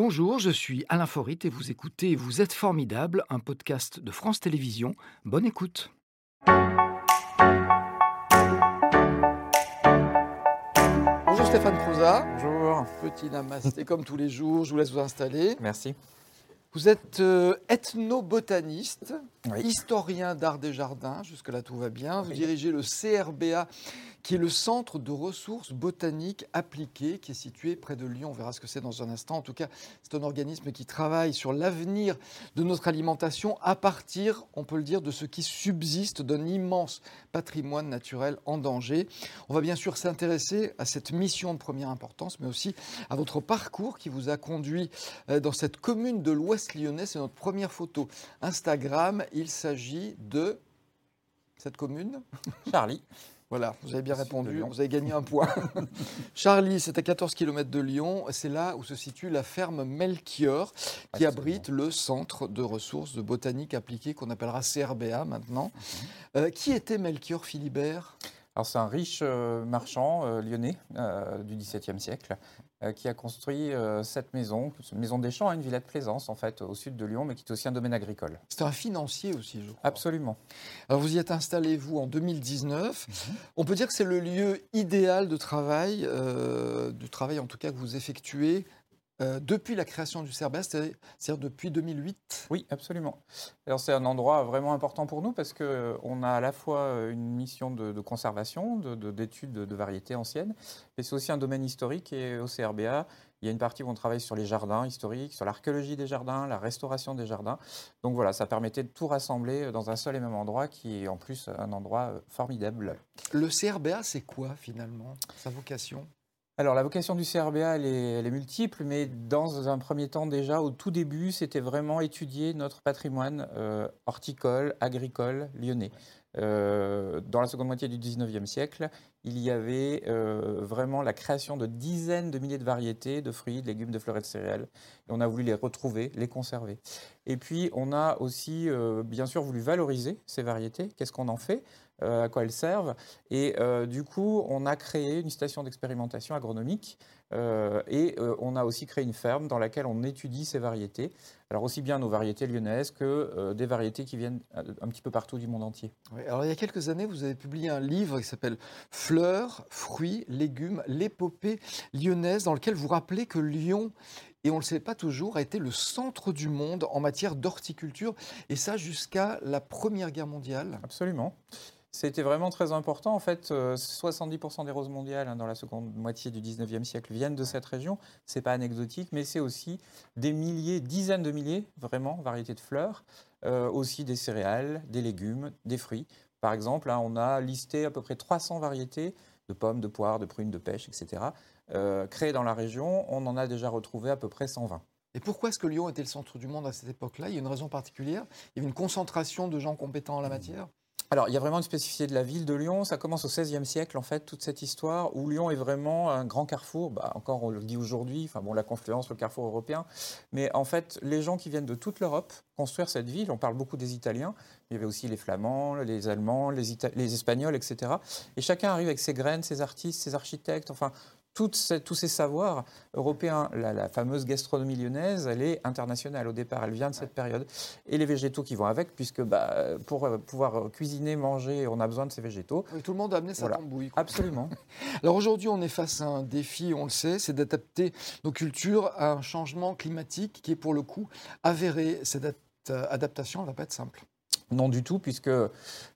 Bonjour, je suis Alain Forit et vous écoutez Vous êtes formidable, un podcast de France Télévisions. Bonne écoute. Bonjour Stéphane Croza. Bonjour. Petit namasté comme tous les jours, je vous laisse vous installer. Merci. Vous êtes euh, ethnobotaniste, historien d'art des jardins, jusque-là tout va bien. Vous dirigez le CRBA qui est le Centre de ressources botaniques appliquées, qui est situé près de Lyon. On verra ce que c'est dans un instant. En tout cas, c'est un organisme qui travaille sur l'avenir de notre alimentation à partir, on peut le dire, de ce qui subsiste d'un immense patrimoine naturel en danger. On va bien sûr s'intéresser à cette mission de première importance, mais aussi à votre parcours qui vous a conduit euh, dans cette commune de l'Ouest lyonnais. C'est notre première photo Instagram. Il s'agit de cette commune Charlie. Voilà, vous avez bien répondu, vous avez gagné un point. Charlie, c'est à 14 km de Lyon, c'est là où se situe la ferme Melchior, qui abrite le centre de ressources de botanique appliquée qu'on appellera CRBA maintenant. Mhm. Euh, qui était Melchior Philibert? Alors c'est un riche euh, marchand euh, lyonnais du XVIIe siècle qui a construit cette maison, une maison des champs, une villa de plaisance en fait au sud de Lyon, mais qui est aussi un domaine agricole. C'est un financier aussi, je crois. Absolument. Alors vous y êtes installé vous en 2019. Mhm. On peut dire que c'est le lieu idéal de travail, du travail en tout cas que vous effectuez euh, depuis la création du CERBES, c'est-à-dire depuis 2008 Oui, absolument. Alors c'est un endroit vraiment important pour nous parce qu'on euh, a à la fois euh, une mission de, conservation, d'études de, de, variétés anciennes, mais c'est aussi un domaine historique et au CRBA, il y a une partie où on travaille sur les jardins historiques, sur l'archéologie des jardins, la restauration des jardins. Donc voilà, ça permettait de tout rassembler dans un seul et même endroit qui est en plus un endroit formidable. Le CRBA, c'est quoi finalement, sa vocation? Alors la vocation du CRBA, elle est, multiple, mais dans un premier temps déjà, au tout début, c'était vraiment étudier notre patrimoine euh, horticole, agricole lyonnais. Euh, dans la seconde moitié du 19e siècle, il y avait euh, vraiment la création de dizaines de milliers de variétés de fruits, de légumes, de fleurs et de céréales. Et on a voulu les retrouver, les conserver. Et puis, on a aussi, bien sûr, voulu valoriser ces variétés. Qu'est-ce qu'on en fait? Euh, à quoi elles servent? Et euh, du coup, on a créé une station d'expérimentation agronomique euh, et on a aussi créé une ferme dans laquelle on étudie ces variétés. Alors aussi bien nos variétés lyonnaises que des variétés qui viennent un petit peu partout du monde entier. alors il y a quelques années, vous avez publié un livre qui s'appelle Fleurs, fruits, légumes, l'épopée lyonnaise, dans lequel vous rappelez que Lyon et on ne le sait pas toujours, a été le centre du monde en matière d'horticulture, et ça jusqu'à la Première Guerre mondiale. Absolument. C'était vraiment très important. En fait, 70% euh, des roses mondiales hein, dans la seconde moitié du 19e siècle viennent de cette région. Ce n'est pas anecdotique, mais c'est aussi des milliers, dizaines de milliers, vraiment, variétés de fleurs, euh, aussi des céréales, des légumes, des fruits. Par exemple, hein, on a listé à peu près 300 variétés de pommes, de poires, de prunes, de pêches, etc., euh, créées dans la région. On en a déjà retrouvé à peu près 120. Et pourquoi est-ce que Lyon était le centre du monde à cette époque-là? Il y a une raison particulière? Il y avait une concentration de gens compétents en la matière? Alors, il y a vraiment une spécificité de la ville de Lyon. Ça commence au XVIe siècle, en fait, toute cette histoire où Lyon est vraiment un grand carrefour. Bah, encore, on le dit aujourd'hui, enfin bon, la confluence, le carrefour européen. Mais en fait, les gens qui viennent de toute l'Europe construire cette ville, on parle beaucoup des Italiens, il y avait aussi les Flamands, les Allemands, les, les Espagnols, etc. Et chacun arrive avec ses graines, ses artistes, ses architectes, enfin, tous ces savoirs européens, la, fameuse gastronomie lyonnaise, elle est internationale au départ, elle vient de cette période. Et les végétaux qui vont avec, puisque bah, pour euh, pouvoir cuisiner, manger, on a besoin de ces végétaux. tout le monde a amené sa voilà. tambouille. Absolument. Alors aujourd'hui, on est face à un défi, on le sait, c'est d'adapter nos cultures à un changement climatique qui est pour le coup avéré. Cette adaptation, ne va pas être simple. Non du tout, puisque euh,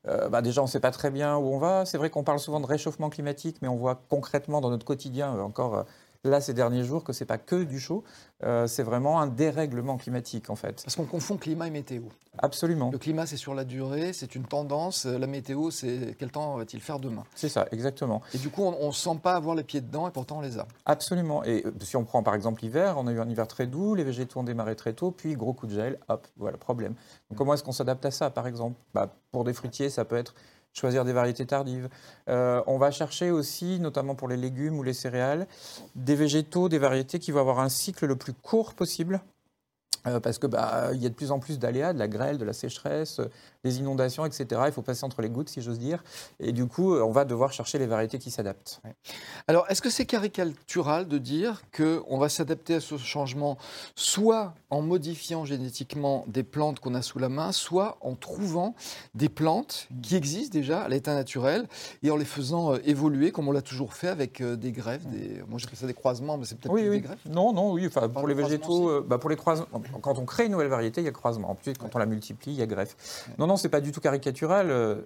bah, déjà on ne sait pas très bien où on va. C'est vrai qu'on parle souvent de réchauffement climatique, mais on voit concrètement dans notre quotidien euh, encore euh, là ces derniers jours que ce n'est pas que du chaud, euh, c'est vraiment un dérèglement climatique en fait. Parce qu'on confond climat et météo. Absolument. Le climat c'est sur la durée, c'est une tendance, la météo c'est quel temps va-t-il faire demain? C'est ça, exactement. Et du coup on ne sent pas avoir les pieds dedans et pourtant on les a. Absolument. Et euh, si on prend par exemple l'hiver, on a eu un hiver très doux, les végétaux ont démarré très tôt, puis gros coup de gel, hop, voilà, problème. Donc comment est-ce qu'on s'adapte à ça par exemple? Bah, Pour des fruitiers ça peut être choisir des variétés tardives. Euh, on va chercher aussi, notamment pour les légumes ou les céréales, des végétaux, des variétés qui vont avoir un cycle le plus court possible Euh, parce que bah, il y a de plus en plus d'aléas, de la grêle, de la sécheresse, euh, des inondations, etc. Il faut passer entre les gouttes, si j'ose dire. Et du coup, euh, on va devoir chercher les variétés qui s'adaptent. Alors, est-ce que c'est caricatural de dire qu'on va s'adapter à ce changement soit en modifiant génétiquement des plantes qu'on a sous la main, soit en trouvant des plantes qui existent déjà à l'état naturel et en les faisant évoluer, comme on l'a toujours fait avec des greffes, des... moi j'appelle ça des croisements, mais c'est peut-être oui, des greffes Non, non, oui, enfin, pour les végétaux, bah, pour les croisements quand on crée une nouvelle variété, il y a croisement. Ensuite, quand on la multiplie, il y a greffe. Non, non, c'est pas du tout caricatural. Euh,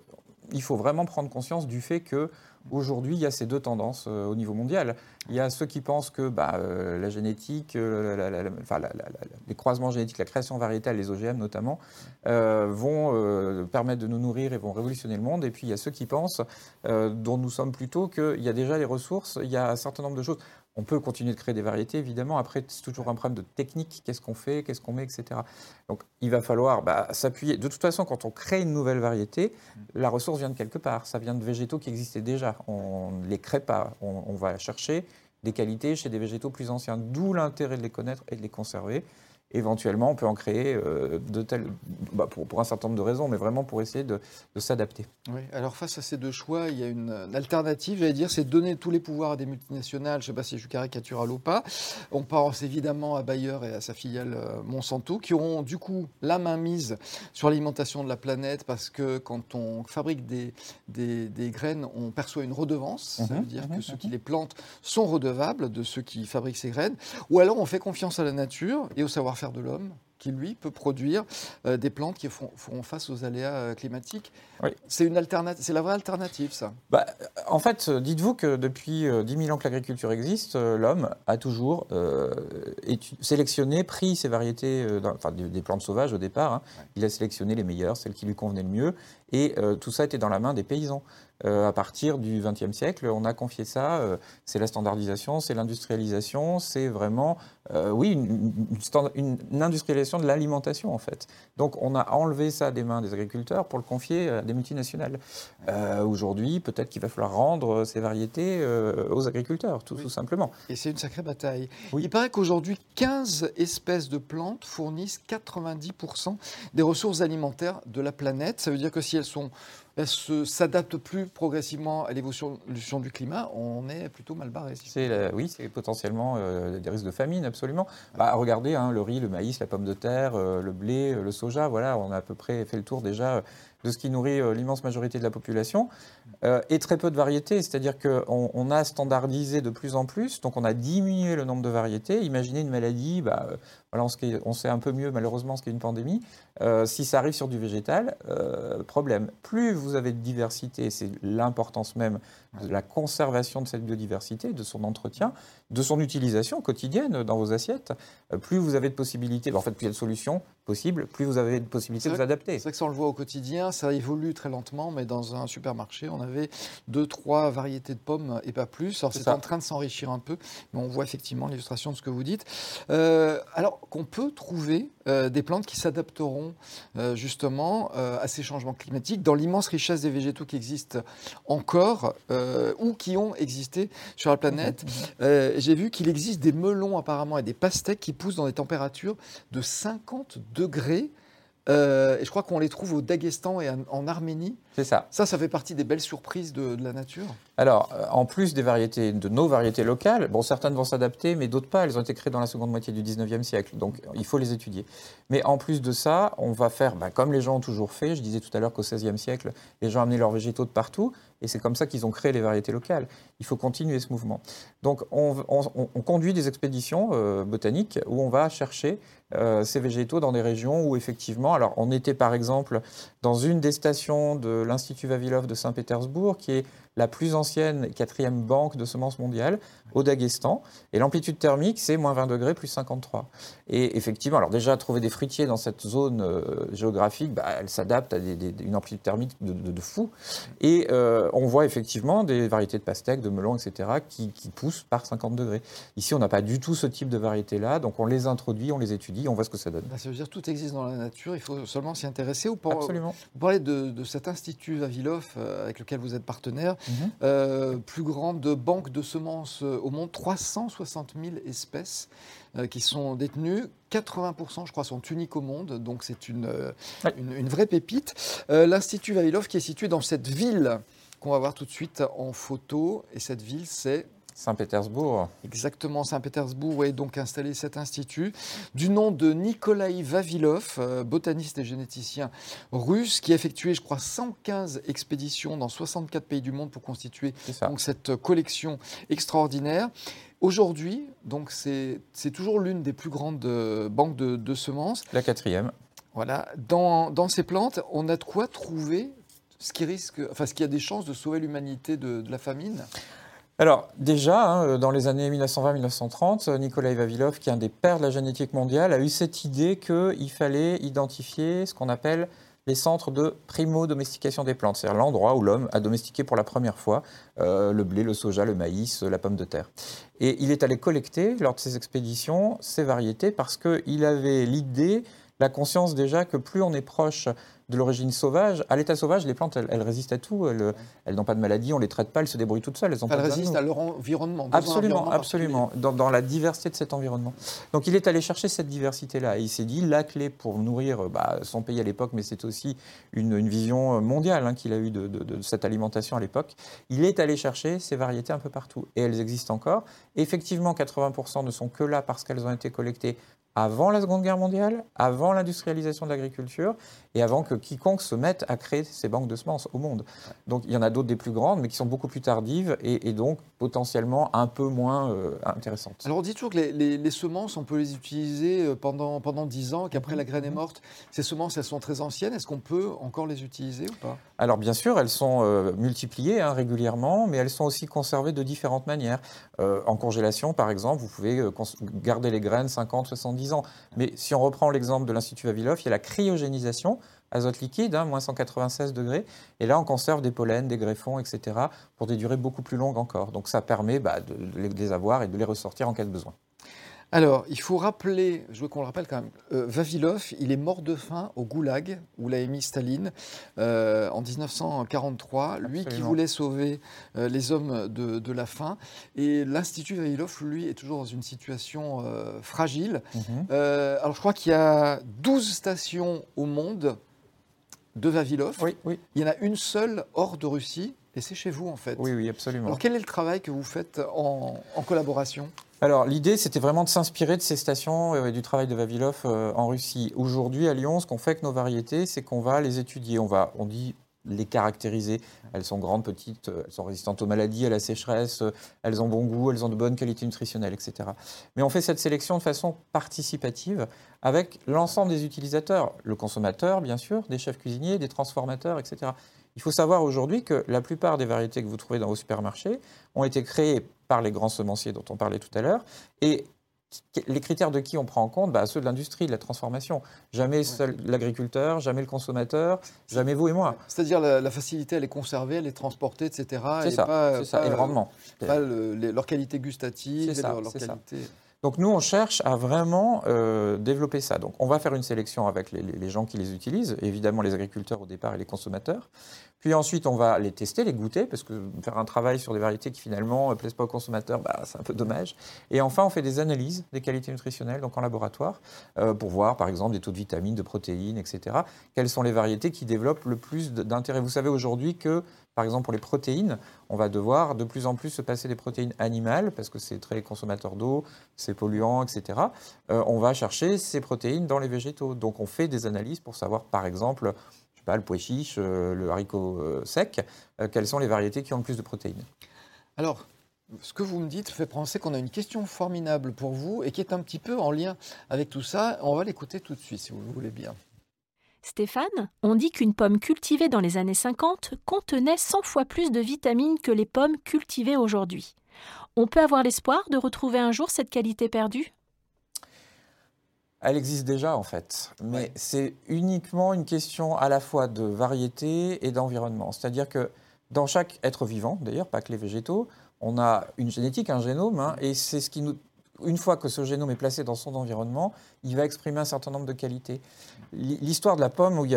il faut vraiment prendre conscience du fait que Aujourd'hui, il y a ces deux tendances euh, au niveau mondial. Il y a ceux qui pensent que bah, euh, la génétique, les croisements génétiques, la création variétale, les OGM notamment, vont permettre de nous nourrir et vont révolutionner le monde. Et puis il y a ceux qui pensent, dont nous sommes plutôt, qu'il y a déjà les ressources, il y a un certain nombre de choses. On peut continuer de créer des variétés, évidemment. Après, c'est toujours un problème de technique. Qu'est-ce qu'on fait? Qu'est-ce qu'on met Etc. Donc, il va falloir bah, s'appuyer. De toute façon, quand on crée une nouvelle variété, mm. la ressource vient de quelque part. Ça vient de végétaux qui existaient déjà. On ne les crée pas. On, on va chercher des qualités chez des végétaux plus anciens. D'où l'intérêt de les connaître et de les conserver éventuellement, on peut en créer euh, de tels, bah, pour, un certain nombre de raisons, mais vraiment pour essayer de, s'adapter. Oui, alors face à ces deux choix, il y a une, alternative, j'allais dire, c'est donner tous les pouvoirs à des multinationales, je ne sais pas si je suis caricatural ou pas. On pense évidemment à Bayer et à sa filiale euh, Monsanto, qui auront du coup la main mise sur l'alimentation de la planète, parce que quand on fabrique des, des, graines, on perçoit une redevance, ça mhm, veut dire mhm, que ceux qui mhm. les plantent sont redevables de ceux qui fabriquent ces graines, ou alors on fait confiance à la nature et au savoir-faire de l'homme qui, lui, peut produire euh, des plantes qui feront face aux aléas euh, climatiques. C'est une alternative, c'est la vraie alternative, ça. Bah, en fait, dites-vous que depuis 10 euh, 000 ans que l'agriculture existe, l'homme a toujours sélectionné, pris ses variétés, enfin des, plantes sauvages au départ. Hein. Il a sélectionné les meilleures, celles qui lui convenaient le mieux, et tout ça était dans la main des paysans. À partir du XXe siècle, on a confié ça. c'est la standardisation, c'est l'industrialisation, c'est vraiment, oui, une, une, une industrialisation de l'alimentation, en fait. Donc, on a enlevé ça des mains des agriculteurs pour le confier à des multinationales. Euh, aujourd'hui, peut-être qu'il va falloir rendre ces variétés euh, aux agriculteurs, tout, tout, simplement. Et c'est une sacrée bataille. Il paraît qu'aujourd'hui, 15 espèces de plantes fournissent 90% des ressources alimentaires de la planète. Ça veut dire que si elles sont s'adapte plus progressivement à l'évolution du climat, on est plutôt mal barré. oui, c'est potentiellement euh, des risques de famine, absolument. Bah, regardez, hein, le riz, le maïs, la pomme de terre, euh, le blé, le soja, voilà, on a à peu près fait le tour déjà de ce qui nourrit euh, l'immense majorité de la population, et très peu de variétés, c'est-à-dire qu'on on a standardisé de plus en plus, donc on a diminué le nombre de variétés. Imaginez une maladie, bah, voilà, on, sait un peu mieux malheureusement ce qu'est une pandémie. si ça arrive sur du végétal, problème. Plus vous avez de diversité, c'est l'importance même de la conservation de cette biodiversité, de son entretien, de son utilisation quotidienne dans vos assiettes, euh, plus vous avez de possibilités, en fait, plus il y a de solutions possibles, plus vous avez de possibilités de vous adapter. C'est vrai que ça, on le voit au quotidien, ça évolue très lentement, mais dans un supermarché, on avait deux, trois variétés de pommes et pas plus. Alors, c'est en train de s'enrichir un peu, mais on voit effectivement l'illustration de ce que vous dites. Euh, alors qu'on peut trouver euh, des plantes qui s'adapteront justement à ces changements climatiques dans l'immense richesse des végétaux qui existent encore ou qui ont existé sur la planète. Mmh, mmh j'ai vu qu'il existe des melons apparemment et des pastèques qui poussent dans des températures de 50 degrés. Euh, et je crois qu'on les trouve au Daghestan et en, Arménie. C'est ça. Ça, ça fait partie des belles surprises de, la nature. Alors, euh, en plus des variétés, de nos variétés locales, bon, certaines vont s'adapter, mais d'autres pas. Elles ont été créées dans la seconde moitié du 19e siècle, donc il faut les étudier. Mais en plus de ça, on va faire, bah, comme les gens ont toujours fait, je disais tout à l'heure qu'au 16e siècle, les gens amenaient leurs végétaux de partout, et c'est comme ça qu'ils ont créé les variétés locales. Il faut continuer ce mouvement. Donc, on, conduit des expéditions euh, botaniques où on va chercher euh, ces végétaux dans des régions où effectivement, alors on était par exemple dans une des stations de l'Institut Vavilov de Saint-Pétersbourg, qui est la plus ancienne quatrième banque de semences mondiale au Daghestan. Et l'amplitude thermique, c'est moins 20 degrés, plus 53. Et effectivement, alors déjà, trouver des fruitiers dans cette zone euh, géographique, bah, elle s'adapte à une amplitude thermique de, fou. Et euh, on voit effectivement des variétés de pastèques, de melons, etc., qui, poussent par 50 degrés. Ici, on n'a pas du tout ce type de variété-là, donc on les introduit, on les étudie, on voit ce que ça donne. Bah, ça veut dire que tout existe dans la nature, il faut seulement s'y intéresser. Ou Absolument. Vous parlez de, cet institut Vavilov euh, avec lequel vous êtes partenaire. Mhm. plus grande banque de semences au monde, 360 000 espèces qui sont détenues. 80%, je crois, sont uniques au monde, donc c'est une, une, vraie pépite. L'Institut Vavilov, qui est situé dans cette ville qu'on va voir tout de suite en photo, et cette ville, c'est Saint-Pétersbourg. Exactement, Saint-Pétersbourg est donc installé cet institut du nom de Nikolai Vavilov, euh, botaniste et généticien russe, qui a effectué, je crois, 115 expéditions dans 64 pays du monde pour constituer donc, cette collection extraordinaire. Aujourd'hui, donc c'est toujours l'une des plus grandes euh, banques de, semences. La quatrième. Voilà. Dans, dans, ces plantes, on a de quoi trouver ce qui risque, enfin ce qui a des chances de sauver l'humanité de la famine alors déjà, hein, dans les années 1920-1930, Nikolai Vavilov, qui est un des pères de la génétique mondiale, a eu cette idée qu'il fallait identifier ce qu'on appelle les centres de primo-domestication des plantes, c'est-à-dire l'endroit où l'homme a domestiqué pour la première fois euh, le blé, le soja, le maïs, la pomme de terre. Et il est allé collecter, lors de ses expéditions, ces variétés parce qu'il avait l'idée, la conscience déjà que plus on est proche de l'origine sauvage. À l'état sauvage, les plantes, elles, résistent à tout. Elles, n'ont pas de maladie, on les traite pas, elles se débrouillent toutes seules. Elles, résistent à leur environnement. Absolument, absolument. Dans, la diversité de cet environnement. Donc il est allé chercher cette diversité-là. Et il s'est dit, la clé pour nourrir bah, son pays à l'époque, mais c'est aussi une, vision mondiale hein, qu'il a eue de, de, cette alimentation à l'époque, il est allé chercher ces variétés un peu partout. Et elles existent encore. Effectivement, 80% ne sont que là parce qu'elles ont été collectées avant la Seconde Guerre mondiale, avant l'industrialisation de l'agriculture et avant que quiconque se mette à créer ces banques de semences au monde. Donc il y en a d'autres des plus grandes, mais qui sont beaucoup plus tardives et, donc potentiellement un peu moins euh, intéressantes. Alors on dit toujours que les, semences, on peut les utiliser euh, pendant, pendant 10 ans, qu'après la graine est morte. Ces semences, elles sont très anciennes. Est-ce qu'on peut encore les utiliser ou pas? Alors bien sûr, elles sont euh, multipliées hein, régulièrement, mais elles sont aussi conservées de différentes manières. en congélation, par exemple, vous pouvez garder les graines 50, 70 Mais si on reprend l'exemple de l'Institut Vavilov, il y a la cryogénisation, azote liquide, hein, moins 196 degrés. Et là, on conserve des pollens, des greffons, etc., pour des durées beaucoup plus longues encore. Donc ça permet bah, de les avoir et de les ressortir en cas de besoin. Alors, il faut rappeler, je veux qu'on le rappelle quand même, euh, Vavilov, il est mort de faim au goulag, où l'a émis Staline, euh, en 1943, lui qui voulait sauver euh, les hommes de, la faim. Et l'Institut Vavilov, lui, est toujours dans une situation fragile. Mhm. alors, je crois qu'il y a 12 stations au monde de Vavilov. Oui, oui. Il y en a une seule hors de Russie, et c'est chez vous, en fait. Oui, oui, absolument. Alors, quel est le travail que vous faites en collaboration? Alors l'idée, c'était vraiment de s'inspirer de ces stations et du travail de Vavilov euh, en Russie. Aujourd'hui, à Lyon, ce qu'on fait avec nos variétés, c'est qu'on va les étudier. On va, on dit les caractériser. Elles sont grandes, petites, elles sont résistantes aux maladies, à la sécheresse, elles ont bon goût, elles ont de bonnes qualités nutritionnelles, etc. Mais on fait cette sélection de façon participative avec l'ensemble des utilisateurs, le consommateur, bien sûr, des chefs cuisiniers, des transformateurs, etc. Il faut savoir aujourd'hui que la plupart des variétés que vous trouvez dans vos supermarchés ont été créées par les grands semenciers dont on parlait tout à l'heure. Et les critères de qui on prend en compte bah, Ceux de l'industrie, de la transformation. Jamais seul l'agriculteur, jamais le consommateur, jamais vous et moi. C'est-à-dire la, facilité à les conserver, à les transporter, etc. C'est ça, ça, et le rendement. Pas leur qualité gustative, et leur, qualité... Donc nous, on cherche à vraiment euh, développer ça. Donc on va faire une sélection avec les, gens qui les utilisent, évidemment les agriculteurs au départ et les consommateurs. Puis ensuite, on va les tester, les goûter, parce que faire un travail sur des variétés qui finalement ne plaisent pas aux consommateurs, bah, c'est un peu dommage. Et enfin, on fait des analyses des qualités nutritionnelles, donc en laboratoire, euh, pour voir par exemple des taux de vitamines, de protéines, etc. Quelles sont les variétés qui développent le plus d'intérêt? Vous savez aujourd'hui que par exemple, pour les protéines, on va devoir de plus en plus se passer des protéines animales, parce que c'est très consommateur d'eau, c'est polluant, etc. Euh, on va chercher ces protéines dans les végétaux. Donc on fait des analyses pour savoir, par exemple, pas, le pois chiche, euh, le haricot euh, sec, quelles sont les variétés qui ont le plus de protéines? Alors, ce que vous me dites fait penser qu'on a une question formidable pour vous et qui est un petit peu en lien avec tout ça. On va l'écouter tout de suite, si vous le voulez bien. Stéphane, on dit qu'une pomme cultivée dans les années 50 contenait 100 fois plus de vitamines que les pommes cultivées aujourd'hui. On peut avoir l'espoir de retrouver un jour cette qualité perdue? Elle existe déjà en fait, mais c'est uniquement une question à la fois de variété et d'environnement. C'est-à-dire que dans chaque être vivant, d'ailleurs, pas que les végétaux, on a une génétique, un génome, hein, et c'est ce qui nous une fois que ce génome est placé dans son environnement, il va exprimer un certain nombre de qualités. L'histoire de la pomme, où il y,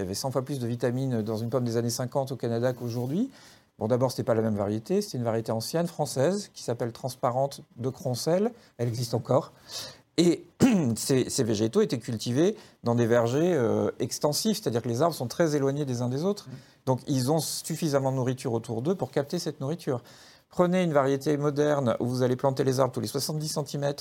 avait 100 fois plus de vitamines dans une pomme des années 50 au Canada qu'aujourd'hui, Bon, d'abord, ce n'était pas la même variété, c'était une variété ancienne française qui s'appelle Transparente de Croncel. Elle existe encore. Et ces, végétaux étaient cultivés dans des vergers euh, extensifs, c'est-à-dire que les arbres sont très éloignés des uns des autres. Donc ils ont suffisamment de nourriture autour d'eux pour capter cette nourriture. Prenez une variété moderne où vous allez planter les arbres tous les 70 cm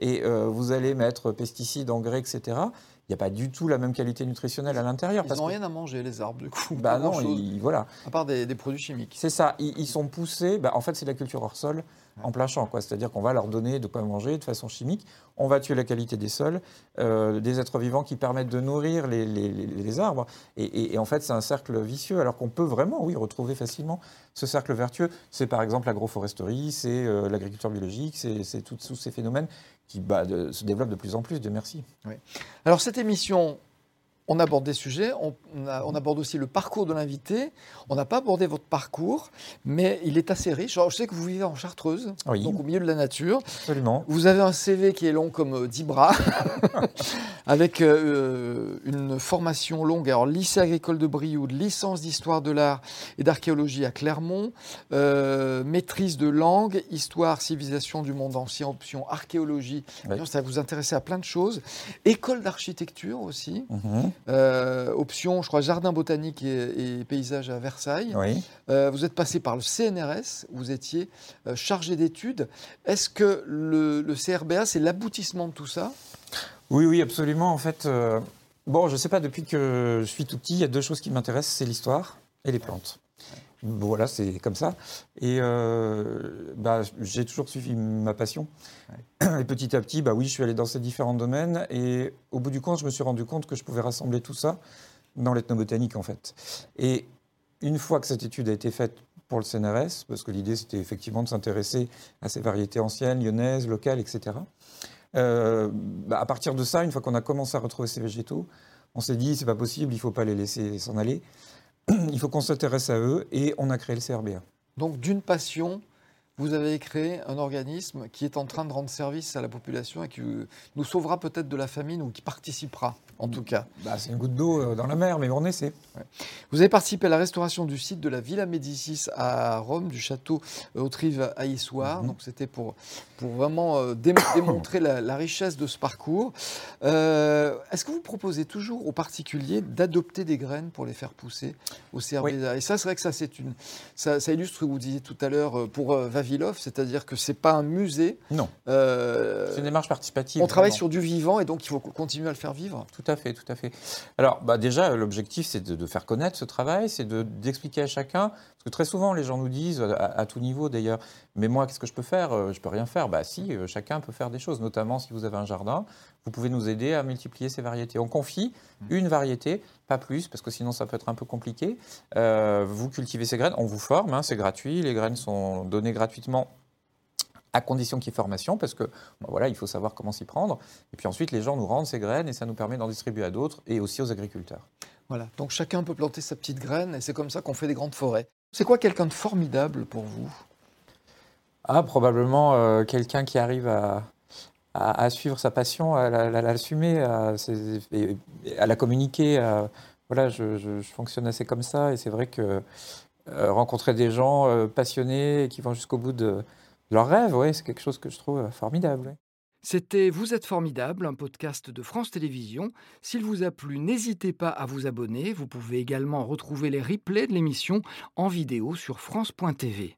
et euh, vous allez mettre pesticides, engrais, etc. Il n'y a pas du tout la même qualité nutritionnelle à l'intérieur. Ils n'ont rien à manger, les arbres, du coup. Bah non, voilà. À part des, produits chimiques. C'est ça. Ils, sont poussés. Bah, en fait, c'est la culture hors sol en plein champ. C'est-à-dire qu'on va leur donner de quoi manger de façon chimique. On va tuer la qualité des sols, euh, des êtres vivants qui permettent de nourrir les, arbres. Et, en fait, c'est un cercle vicieux, alors qu'on peut vraiment, oui, retrouver facilement ce cercle vertueux. C'est par exemple l'agroforesterie, c'est euh, l'agriculture biologique, c'est tous ces phénomènes qui bah, se développent de plus en plus, de merci. Alors cette émission, on aborde des sujets, on, aborde aussi le parcours de l'invité. On n'a pas abordé votre parcours, mais il est assez riche. je sais que vous vivez en Chartreuse, donc au milieu de la nature. Absolument. Vous avez un CV qui est long comme 10 euh, bras, avec euh, une formation longue. Alors, lycée agricole de Brioude, licence d'histoire de l'art et d'archéologie à Clermont, euh, maîtrise de langue, histoire, civilisation du monde ancien, option archéologie. Ça vous intéresser à plein de choses. École d'architecture aussi. Euh, option, je crois, jardin botanique et, paysage à Versailles. Euh, vous êtes passé par le CNRS, vous étiez euh, chargé d'études. Est-ce que le, CRBA, c'est l'aboutissement de tout ça? Oui, oui, absolument. En fait, bon, je ne sais pas, depuis que je suis tout petit, il y a deux choses qui m'intéressent, c'est l'histoire et les plantes. Voilà, c'est comme ça. Et bah, j'ai toujours suivi ma passion. Et petit à petit, bah oui, je suis allé dans ces différents domaines. Et au bout du compte, je me suis rendu compte que je pouvais rassembler tout ça dans l'ethnobotanique, en fait. Et une fois que cette étude a été faite pour le CNRS, parce que l'idée, c'était effectivement de s'intéresser à ces variétés anciennes, lyonnaises, locales, etc. Euh, bah, à partir de ça, une fois qu'on a commencé à retrouver ces végétaux, on s'est dit, c'est pas possible, il faut pas les laisser s'en aller. Il faut qu'on s'intéresse à eux et on a créé le CRBA. Donc d'une passion vous avez créé un organisme qui est en train de rendre service à la population et qui nous sauvera peut-être de la famine ou qui participera, en tout cas. Bah, c'est une goutte d'eau euh, dans la mer, mais on essaie. Vous avez participé à la restauration du site de la Villa Médicis à Rome, du château Autrive à Issoire. Mhm. Donc c'était pour, pour vraiment euh, démontrer la, richesse de ce parcours. Euh, est-ce que vous proposez toujours aux particuliers d'adopter des graines pour les faire pousser au CRBA Et ça, c'est vrai que ça, c'est une, ça, ça illustre ce que vous disiez tout à l'heure pour c'est-à-dire que ce n'est pas un musée. Non. Euh, c'est une démarche participative. On travaille sur du vivant et donc il faut continuer à le faire vivre. Tout à fait, tout à fait. Alors bah déjà, l'objectif, c'est de, faire connaître ce travail, c'est d'expliquer à chacun, parce que très souvent, les gens nous disent, à, tout niveau d'ailleurs, mais moi, qu'est-ce que je peux faire? Euh, Je peux rien faire. Bah si, euh, chacun peut faire des choses, notamment si vous avez un jardin, vous pouvez nous aider à multiplier ces variétés. On confie mmh. une variété, pas plus, parce que sinon ça peut être un peu compliqué. vous cultivez ces graines, on vous forme, hein, c'est gratuit, les graines sont données gratuitement à condition qu'il y ait formation, parce que voilà, il faut savoir comment s'y prendre. Et puis ensuite, les gens nous rendent ces graines et ça nous permet d'en distribuer à d'autres et aussi aux agriculteurs. Voilà, donc chacun peut planter sa petite graine et c'est comme ça qu'on fait des grandes forêts. C'est quoi quelqu'un de formidable pour vous? Ah, probablement euh, quelqu'un qui arrive à, à, suivre sa passion, à l'assumer, à, à, la communiquer. voilà, je, fonctionne assez comme ça et c'est vrai que euh, rencontrer des gens euh, passionnés qui vont jusqu'au bout de leur rêve, ouais, c'est quelque chose que je trouve euh, formidable. C'était Vous êtes formidable, un podcast de France Télévisions. S'il vous a plu, n'hésitez pas à vous abonner. Vous pouvez également retrouver les replays de l'émission en vidéo sur France.tv.